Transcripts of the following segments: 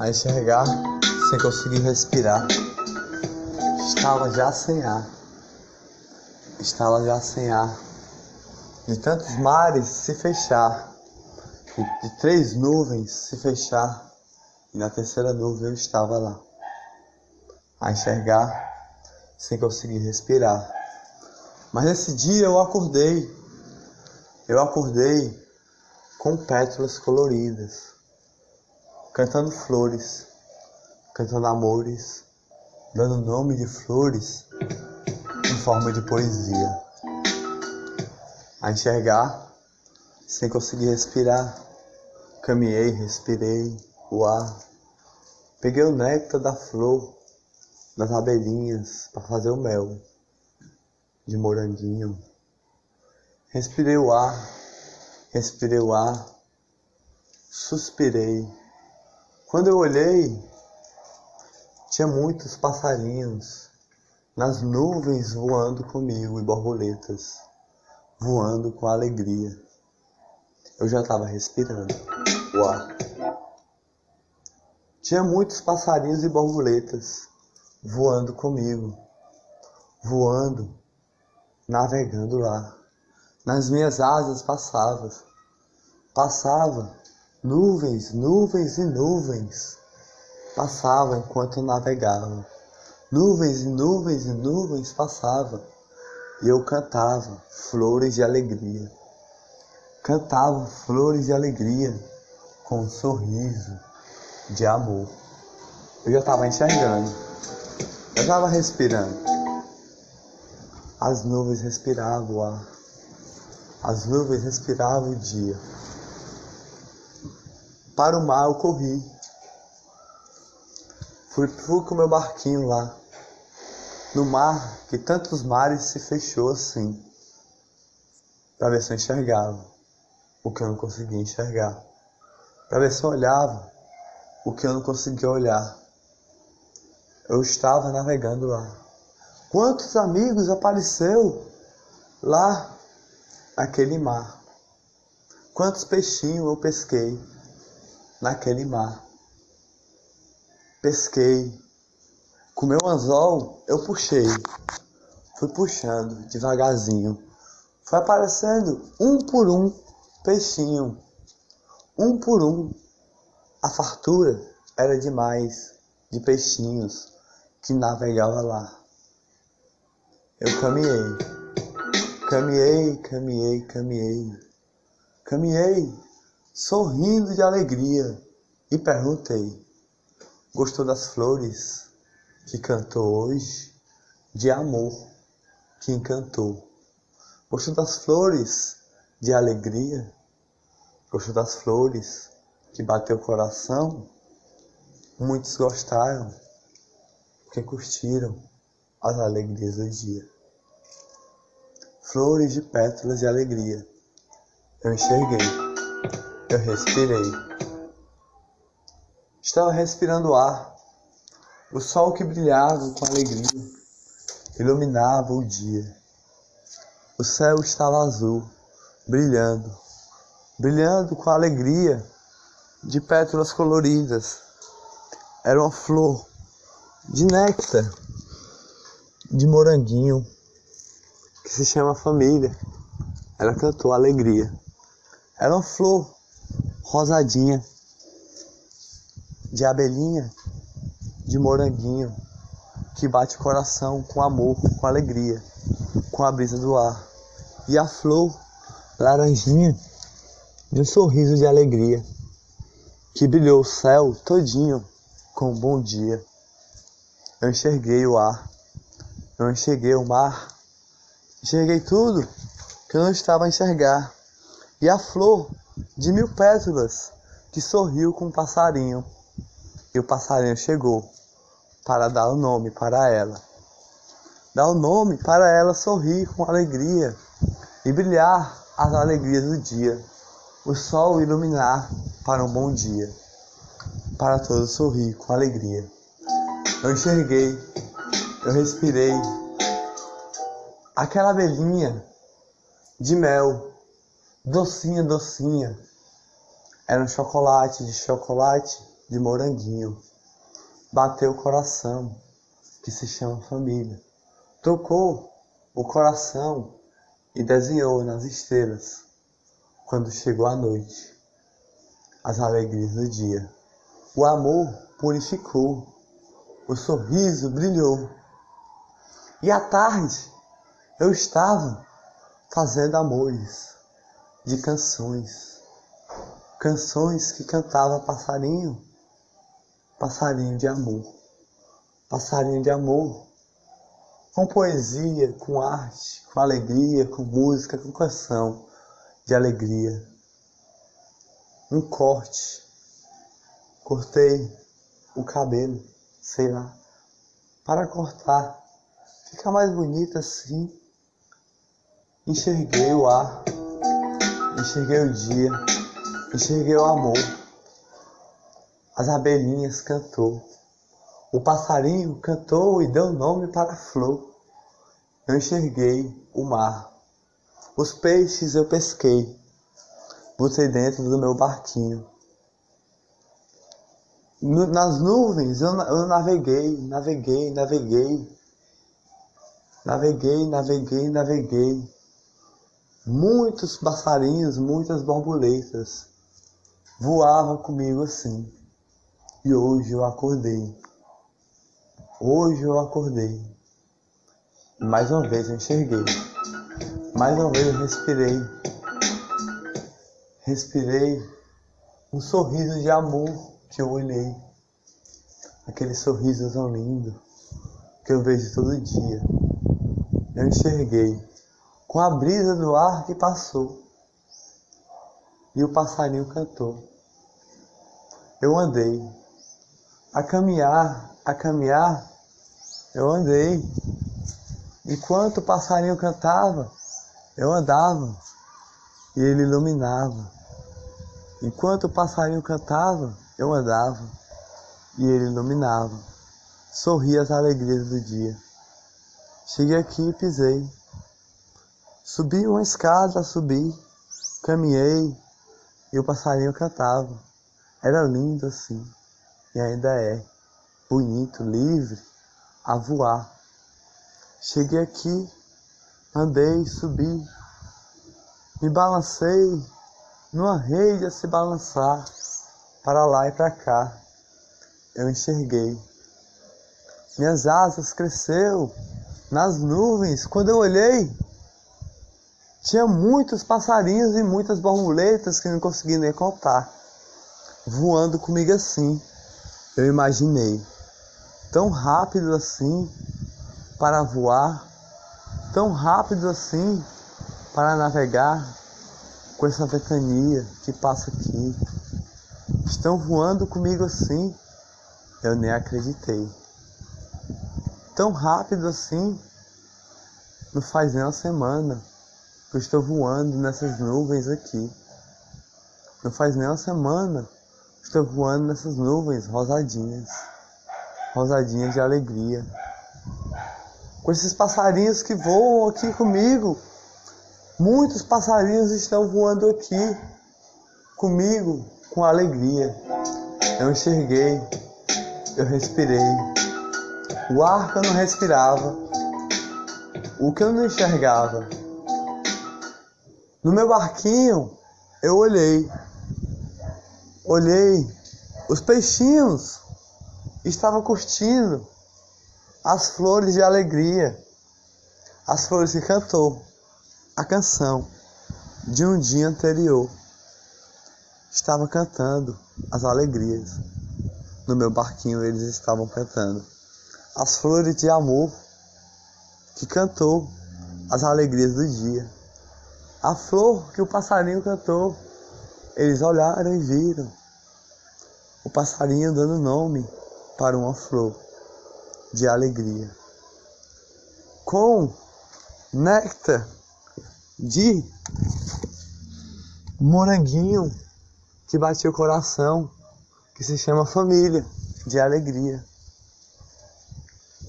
a enxergar sem conseguir respirar. Estava já sem ar, estava já sem ar, de tantos mares se fechar, de três nuvens se fechar, e na terceira nuvem eu estava lá, a enxergar sem conseguir respirar. Mas nesse dia eu acordei, eu acordei com pétalas coloridas, cantando flores, cantando amores, dando nome de flores em forma de poesia. A enxergar sem conseguir respirar, caminhei, respirei o ar, peguei o néctar da flor, das abelhinhas para fazer o mel de moranguinho. Respirei o ar, respirei o ar, suspirei. Quando eu olhei, tinha muitos passarinhos nas nuvens voando comigo e borboletas voando com alegria. Eu já estava respirando o ar. Tinha muitos passarinhos e borboletas voando comigo, voando, navegando lá. Nas minhas asas passava, passava nuvens, nuvens e nuvens passava enquanto navegava. Nuvens e nuvens e nuvens passavam e eu cantava flores de alegria. Cantava flores de alegria com um sorriso de amor. Eu já estava enxergando, eu estava respirando. As nuvens respiravam o ar, as nuvens respiravam o dia. Para o mar eu corri, Fui, fui com meu barquinho lá, no mar que tantos mares se fechou assim, para ver se eu enxergava o que eu não conseguia enxergar, para ver se eu olhava o que eu não conseguia olhar. Eu estava navegando lá. Quantos amigos apareceu lá naquele mar? Quantos peixinhos eu pesquei naquele mar? pesquei. Com meu anzol, eu puxei. Fui puxando devagarzinho. Foi aparecendo um por um peixinho. Um por um. A fartura era demais de peixinhos que navegava lá. Eu caminhei. Caminhei, caminhei, caminhei. Caminhei, sorrindo de alegria, e perguntei: Gostou das flores que cantou hoje? De amor que encantou. Gostou das flores de alegria? Gostou das flores que bateu o coração? Muitos gostaram, porque curtiram as alegrias do dia. Flores de pétalas de alegria. Eu enxerguei, eu respirei Estava respirando ar. O sol que brilhava com alegria iluminava o dia. O céu estava azul, brilhando, brilhando com alegria de pétalas coloridas. Era uma flor de néctar, de moranguinho, que se chama família. Ela cantou alegria. Era uma flor rosadinha de abelhinha, de moranguinho, que bate o coração com amor, com alegria, com a brisa do ar. E a flor laranjinha, de um sorriso de alegria, que brilhou o céu todinho com um bom dia. Eu enxerguei o ar, eu enxerguei o mar, enxerguei tudo que eu não estava a enxergar. E a flor de mil pétalas que sorriu com um passarinho e o passarinho chegou para dar o nome para ela. Dar o nome para ela sorrir com alegria e brilhar as alegrias do dia. O sol iluminar para um bom dia. Para todos sorrir com alegria. Eu enxerguei, eu respirei. Aquela abelhinha de mel, docinha, docinha. Era um chocolate de chocolate de moranguinho. Bateu o coração, que se chama família. Tocou o coração e desenhou nas estrelas, quando chegou a noite, as alegrias do dia. O amor purificou, o sorriso brilhou. E à tarde eu estava fazendo amores de canções, canções que cantava passarinho, passarinho de amor, passarinho de amor, com poesia, com arte, com alegria, com música, com canção de alegria. Um corte, cortei o cabelo, sei lá, para cortar, fica mais bonito assim. Enxerguei o ar. Enxerguei o dia, enxerguei o amor. As abelhinhas cantou, o passarinho cantou e deu nome para a flor. Eu enxerguei o mar, os peixes eu pesquei, botei dentro do meu barquinho. nas nuvens eu, eu naveguei, naveguei, naveguei, naveguei, naveguei, naveguei Muitos passarinhos, muitas borboletas voavam comigo assim. E hoje eu acordei. Hoje eu acordei. Mais uma vez eu enxerguei. Mais uma vez eu respirei. Respirei um sorriso de amor que eu olhei. Aquele sorriso tão lindo que eu vejo todo dia. Eu enxerguei com a brisa do ar que passou. E o passarinho cantou. Eu andei. A caminhar, a caminhar, eu andei. Enquanto o passarinho cantava, eu andava. E ele iluminava. Enquanto o passarinho cantava, eu andava. E ele iluminava. Sorria as alegrias do dia. Cheguei aqui e pisei. Subi uma escada, subi, caminhei e o passarinho cantava. Era lindo assim, e ainda é, bonito, livre, a voar. Cheguei aqui, andei, subi, me balancei numa rede a se balançar, para lá e para cá. Eu enxerguei. Minhas asas cresceu nas nuvens quando eu olhei tinha muitos passarinhos e muitas borboletas que não consegui nem contar, voando comigo assim. Eu imaginei, tão rápido assim para voar, tão rápido assim para navegar com essa ventania que passa aqui. Estão voando comigo assim, eu nem acreditei. Tão rápido assim, não faz nem uma semana eu estou voando nessas nuvens aqui. Não faz nem uma semana. Estou voando nessas nuvens rosadinhas. Rosadinhas de alegria. Com esses passarinhos que voam aqui comigo. Muitos passarinhos estão voando aqui comigo com alegria. Eu enxerguei, eu respirei. O ar que eu não respirava, o que eu não enxergava, no meu barquinho, eu olhei. Olhei. Os peixinhos estavam curtindo as flores de alegria. As flores que cantou a canção de um dia anterior. Estava cantando as alegrias. No meu barquinho eles estavam cantando as flores de amor que cantou as alegrias do dia. A flor que o passarinho cantou. Eles olharam e viram o passarinho dando nome para uma flor de alegria. Com néctar de moranguinho que batia o coração, que se chama família de alegria.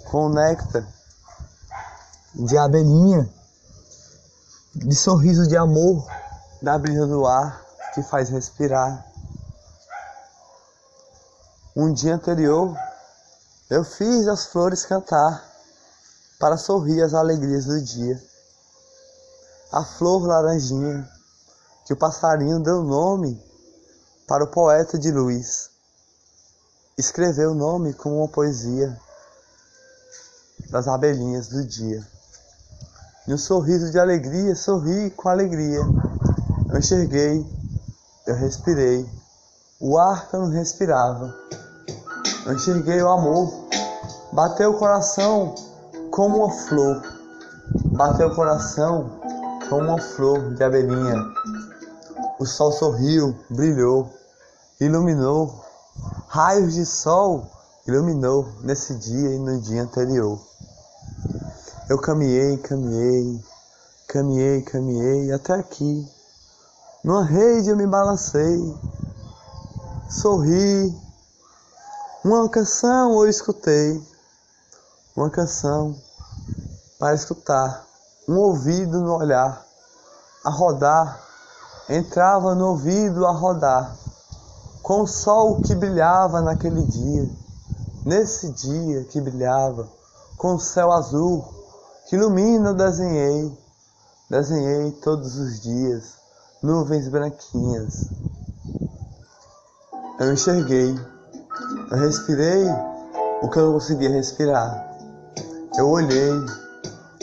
Com néctar de abelhinha de sorriso de amor, da brisa do ar que faz respirar, Um dia anterior, eu fiz as flores cantar para sorrir as alegrias do dia. A flor laranjinha, que o passarinho deu nome para o poeta de luz, escreveu o nome com uma poesia das abelhinhas do dia. E um sorriso de alegria, sorri com alegria. Eu enxerguei, eu respirei, o ar que eu não respirava. Eu enxerguei o amor, bateu o coração como uma flor, bateu o coração como uma flor de abelhinha. O sol sorriu, brilhou, iluminou, raios de sol iluminou nesse dia e no dia anterior. Eu caminhei, caminhei, caminhei, caminhei até aqui. Numa rede eu me balancei, sorri. Uma canção eu escutei, uma canção para escutar, um ouvido no olhar, a rodar, entrava no ouvido a rodar, com o sol que brilhava naquele dia, nesse dia que brilhava, com o céu azul que ilumina eu desenhei, desenhei todos os dias nuvens branquinhas. Eu enxerguei, eu respirei o que eu não conseguia respirar. Eu olhei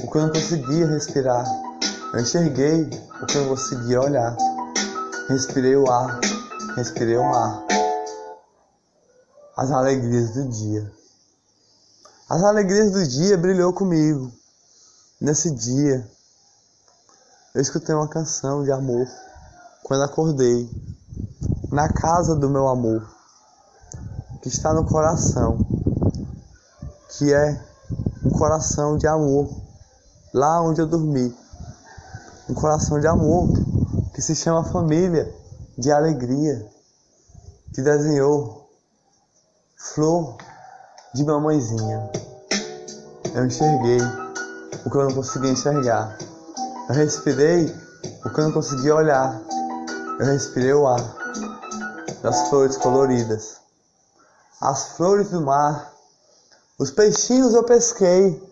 o que eu não conseguia respirar. Eu enxerguei o que eu não conseguia olhar. Respirei o ar, respirei o mar. As alegrias do dia. As alegrias do dia brilhou comigo. Nesse dia, eu escutei uma canção de amor quando acordei na casa do meu amor, que está no coração, que é um coração de amor, lá onde eu dormi. Um coração de amor que se chama família, de alegria, que desenhou flor de mamãezinha. Eu enxerguei o que eu não conseguia enxergar. Eu respirei o que eu não conseguia olhar. Eu respirei o ar das flores coloridas, as flores do mar, os peixinhos eu pesquei.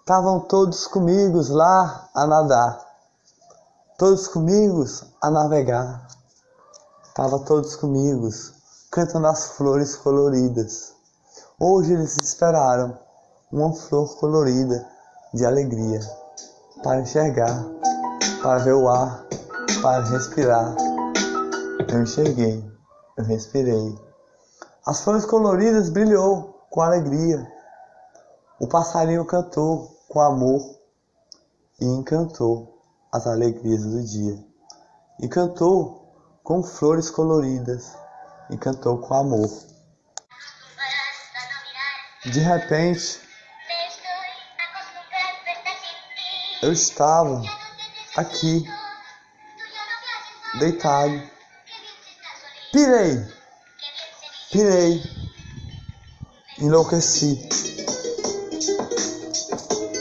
Estavam todos comigo lá a nadar, todos comigo a navegar. Estavam todos comigo cantando as flores coloridas. Hoje eles esperaram uma flor colorida de alegria, para enxergar, para ver o ar, para respirar. Eu enxerguei, eu respirei. As flores coloridas brilhou com alegria. O passarinho cantou com amor e encantou as alegrias do dia. E cantou com flores coloridas e cantou com amor. De repente, Eu estava aqui, deitado. Pirei, pirei, enlouqueci.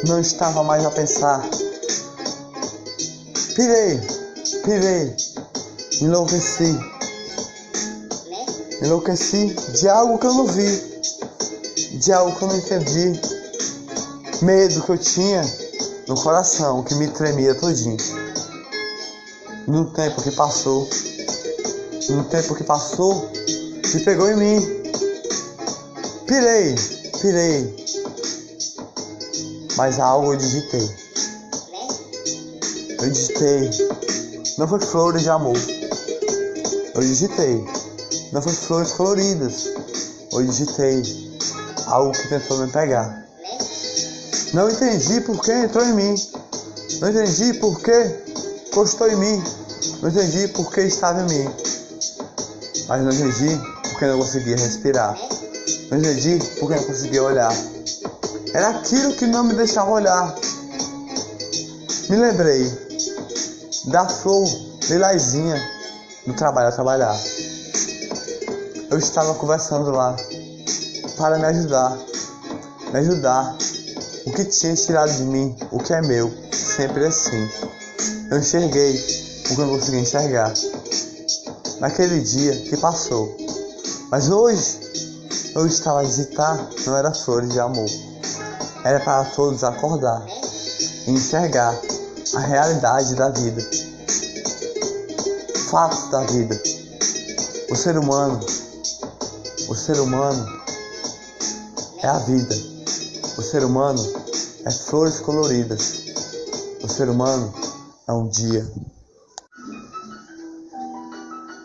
Não estava mais a pensar. Pirei, pirei, enlouqueci. Enlouqueci de algo que eu não vi, de algo que eu não entendi. Medo que eu tinha no coração que me tremia todinho. No tempo que passou, no tempo que passou, se pegou em mim. Pirei, pirei. Mas algo eu digitei. Eu digitei. Não foi flores de amor. Eu digitei. Não foi flores coloridas. Eu digitei algo que tentou me pegar. Não entendi por que entrou em mim. Não entendi por que encostou em mim. Não entendi por que estava em mim. Mas não entendi porque não conseguia respirar. Não entendi porque não conseguia olhar. Era aquilo que não me deixava olhar. Me lembrei da flor lilazinha do trabalho a trabalhar. Eu estava conversando lá para me ajudar, me ajudar o que tinha tirado de mim, o que é meu, sempre assim. Eu enxerguei o que eu não consegui enxergar. Naquele dia que passou, Mas hoje eu estava a visitar, não era flores de amor. Era para todos acordar e enxergar a realidade da vida. Fatos da vida. O ser humano, o ser humano é a vida. O ser humano é flores coloridas. O ser humano é um dia.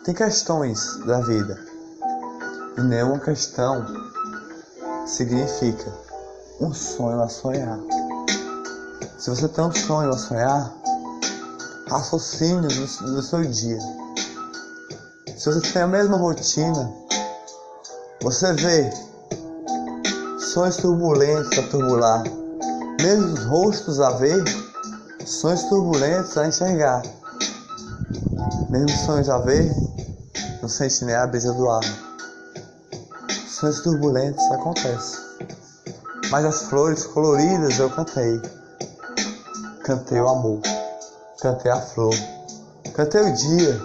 Tem questões da vida e nenhuma questão significa um sonho a sonhar. Se você tem um sonho a sonhar, raciocine no, no seu dia. Se você tem a mesma rotina, você vê sonhos turbulentos a turbular, mesmos rostos a ver, sonhos turbulentos a enxergar, mesmos sonhos a ver, não sente nem a brisa do ar. Sonhos turbulentos acontecem. Mas as flores coloridas eu cantei. Cantei o amor. Cantei a flor. Cantei o dia.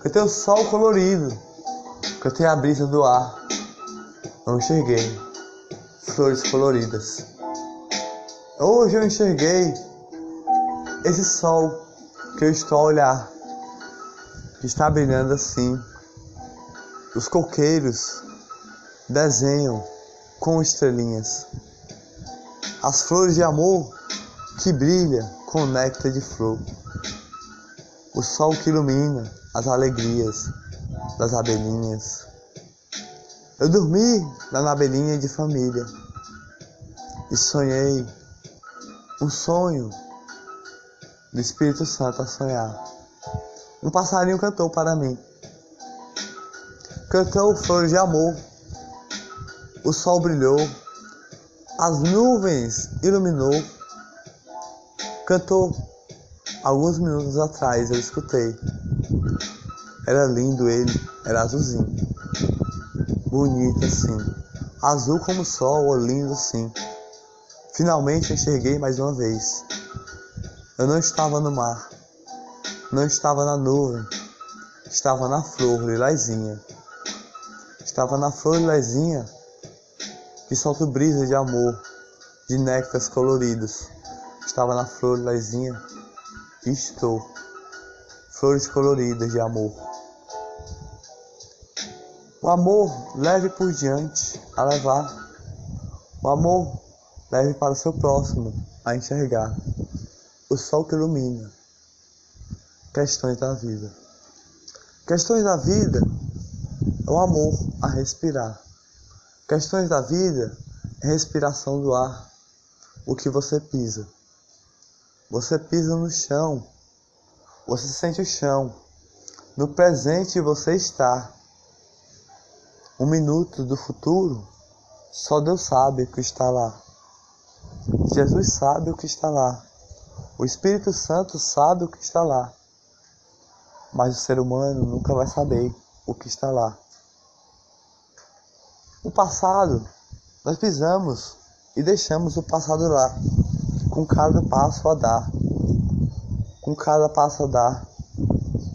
Cantei o sol colorido. Cantei a brisa do ar. Não enxerguei flores coloridas. Hoje eu enxerguei esse sol que eu estou a olhar. Está brilhando assim os coqueiros desenham com estrelinhas. As flores de amor que brilham com néctar de flor. O sol que ilumina as alegrias das abelhinhas. Eu dormi na abelhinha de família e sonhei um sonho do Espírito Santo a sonhar. Um passarinho cantou para mim cantou flores de amor. O sol brilhou, as nuvens iluminou. Cantou alguns minutos atrás, eu escutei. Era lindo ele, era azulzinho. Bonito assim. Azul como o sol, lindo assim. Finalmente enxerguei mais uma vez. Eu não estava no mar, não estava na nuvem, estava na flor lilazinha. Estava na flor lezinha que solta brisa de amor, de néctares coloridos. Estava na flor lezinha que estou, flores coloridas de amor. O amor leve por diante a levar. O amor leve para o seu próximo a enxergar. O sol que ilumina. Questões da vida. Questões da vida o amor a respirar. Questões da vida é respiração do ar, o que você pisa. Você pisa no chão, você sente o chão. No presente você está. Um minuto do futuro, só Deus sabe que está lá. Jesus sabe o que está lá. O Espírito Santo sabe o que está lá. Mas o ser humano nunca vai saber o que está lá. O passado, nós pisamos e deixamos o passado lá, com cada passo a dar, com cada passo a dar.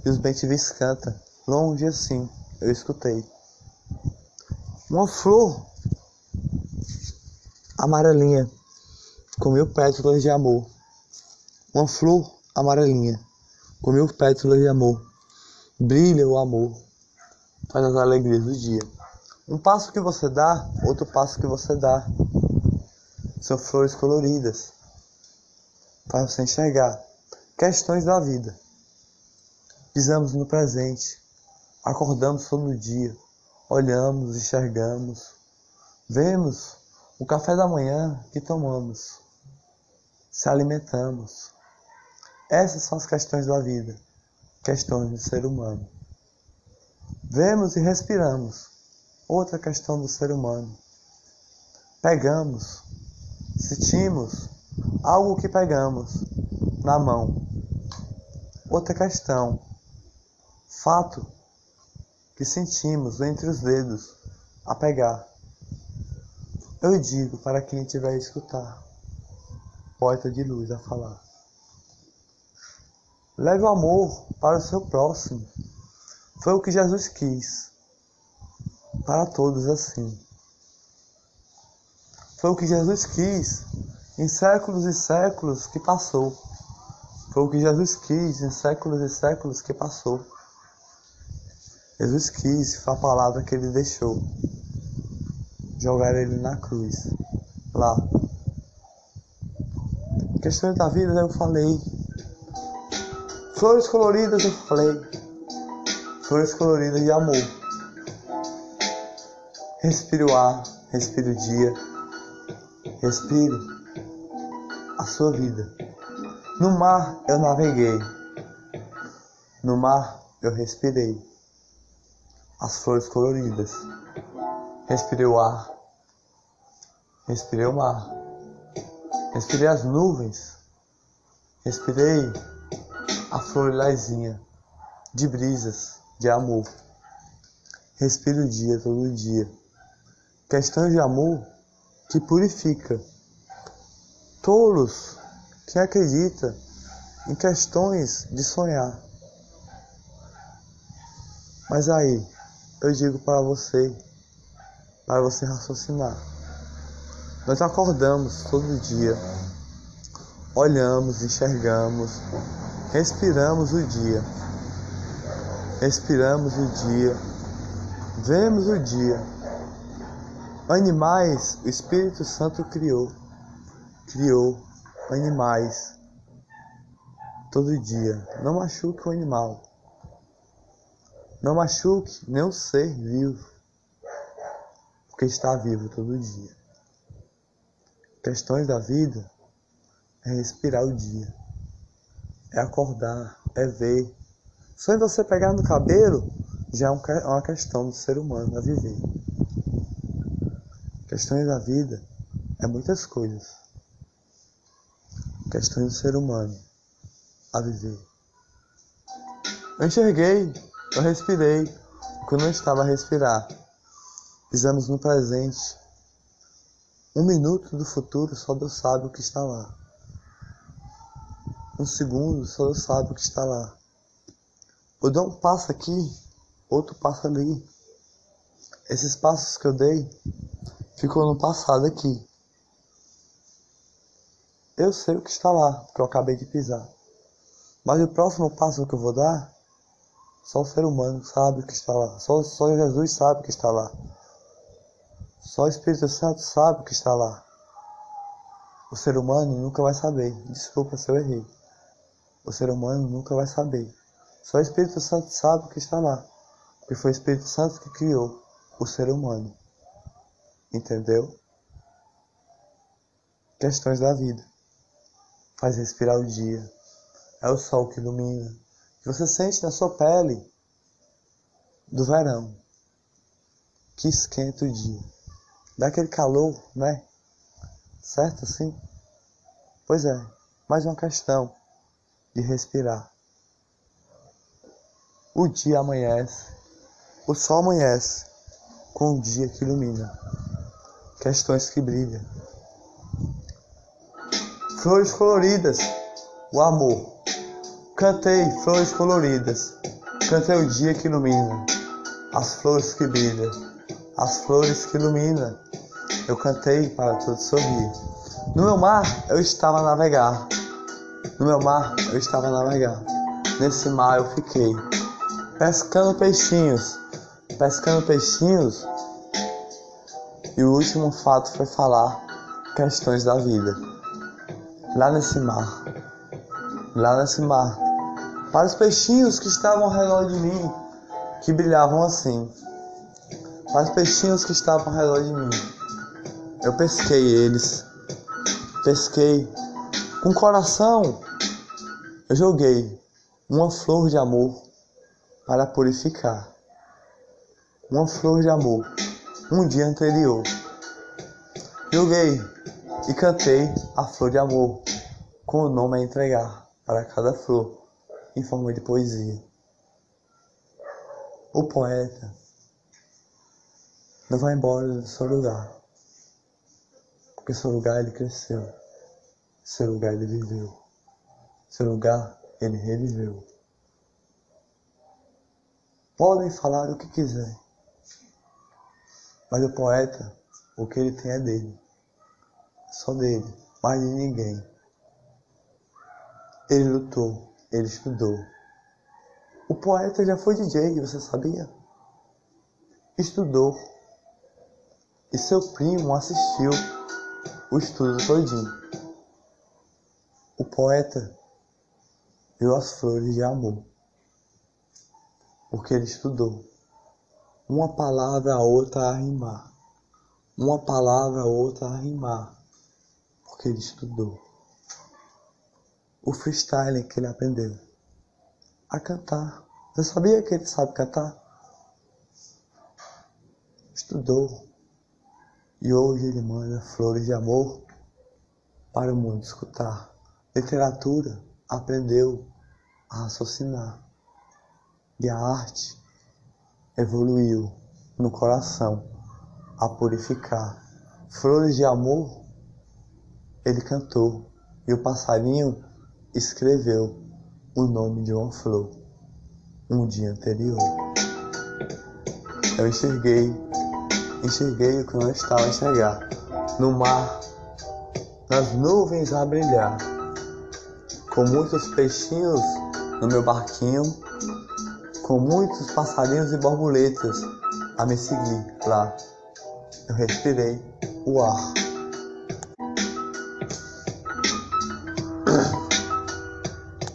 E os bentivis cantam, longe assim, eu escutei. Uma flor amarelinha, com mil pétalas de amor. Uma flor amarelinha, com mil pétalas de amor. Brilha o amor, faz as alegrias do dia. Um passo que você dá, outro passo que você dá. São flores coloridas para você enxergar questões da vida. Pisamos no presente, acordamos todo dia, olhamos, enxergamos, vemos o café da manhã que tomamos, se alimentamos. Essas são as questões da vida, questões do ser humano. Vemos e respiramos outra questão do ser humano. Pegamos, sentimos algo que pegamos na mão. Outra questão, fato que sentimos entre os dedos a pegar. Eu digo para quem tiver a escutar, poeta de luz a falar. Leve o amor para o seu próximo. Foi o que Jesus quis para todos assim. Foi o que Jesus quis em séculos e séculos que passou. Foi o que Jesus quis em séculos e séculos que passou. Jesus quis, foi a palavra que ele deixou. Jogar ele na cruz. Lá. Questões da vida eu falei. Flores coloridas eu falei. Flores coloridas de amor. Respire o ar, respire o dia. Respire a sua vida. No mar eu naveguei. No mar eu respirei as flores coloridas. Respirei o ar. Respirei o mar. Respirei as nuvens. Respirei a flor lilazinha de brisas, de amor. Respire o dia todo dia. Questão de amor que purifica. Tolos que acreditam em questões de sonhar. Mas aí, eu digo para você, para você raciocinar. Nós acordamos todo dia, olhamos, enxergamos, respiramos o dia, respiramos o dia, vemos o dia. Animais, o Espírito Santo criou, criou animais todo dia. Não machuque o animal. Não machuque nenhum ser vivo, porque está vivo todo dia. Questões da vida é respirar o dia, é acordar, é ver. Só em você pegar no cabelo já é uma questão do ser humano a viver. Questões da vida é muitas coisas. Questões do ser humano a viver. Eu enxerguei eu respirei quando não estava a respirar. Pisamos no presente. Um minuto do futuro só Deus sabe o que está lá. Um segundo só Deus sabe o que está lá. Eu dou um passo aqui, outro passo ali. Esses passos que eu dei ficou no passado aqui. Eu sei o que está lá, porque eu acabei de pisar. Mas o próximo passo que eu vou dar só o ser humano sabe o que está lá. Só, só Jesus sabe o que está lá. Só o Espírito Santo sabe o que está lá. O ser humano nunca vai saber. Desculpa se eu errei. O ser humano nunca vai saber. Só o Espírito Santo sabe o que está lá. Porque foi o Espírito Santo que criou o ser humano. Entendeu? Questões da vida. Faz respirar o dia. É o sol que ilumina você sente na sua pele do verão que esquenta o dia. Dá aquele calor, né? Certo assim? Pois é, mais uma questão de respirar. O dia amanhece, o sol amanhece com o dia que ilumina, questões que brilham. Flores coloridas, o amor Cantei flores coloridas, cantei o dia que ilumina, as flores que brilham, as flores que iluminam. Eu cantei para todos sorrir. No meu mar eu estava a navegar, no meu mar eu estava a navegar. Nesse mar eu fiquei, pescando peixinhos, pescando peixinhos. E o último fato foi falar questões da vida. Lá nesse mar, lá nesse mar, para os peixinhos que estavam ao redor de mim, que brilhavam assim. Para os peixinhos que estavam ao redor de mim. Eu pesquei eles. Pesquei. Com coração, eu joguei uma flor de amor para purificar. Uma flor de amor. Um dia anterior. Joguei e cantei a flor de amor com o nome a entregar para cada flor em forma de poesia. O poeta não vai embora do seu lugar, porque seu lugar ele cresceu, seu lugar ele viveu, seu lugar ele reviveu. Podem falar o que quiser, Mas o poeta, o que ele tem é dele. Só dele, mais de ninguém. Ele lutou, ele estudou. O poeta já foi DJ, você sabia? Estudou. E seu primo assistiu o estudo todinho. O poeta viu as flores de amor, porque ele estudou. Uma palavra a outra a rimar, uma palavra a outra a rimar, porque ele estudou. O freestyle que ele aprendeu a cantar. Você sabia que ele sabe cantar? Estudou. E hoje ele manda flores de amor para o mundo escutar. Literatura aprendeu a raciocinar. E a arte evoluiu no coração a purificar. Flores de amor ele cantou e o passarinho escreveu o nome de uma flor um dia anterior. Eu enxerguei, enxerguei o que não estava a enxergar. No mar, nas nuvens a brilhar, com muitos peixinhos no meu barquinho, com muitos passarinhos e borboletas a me seguir lá. Eu respirei o ar.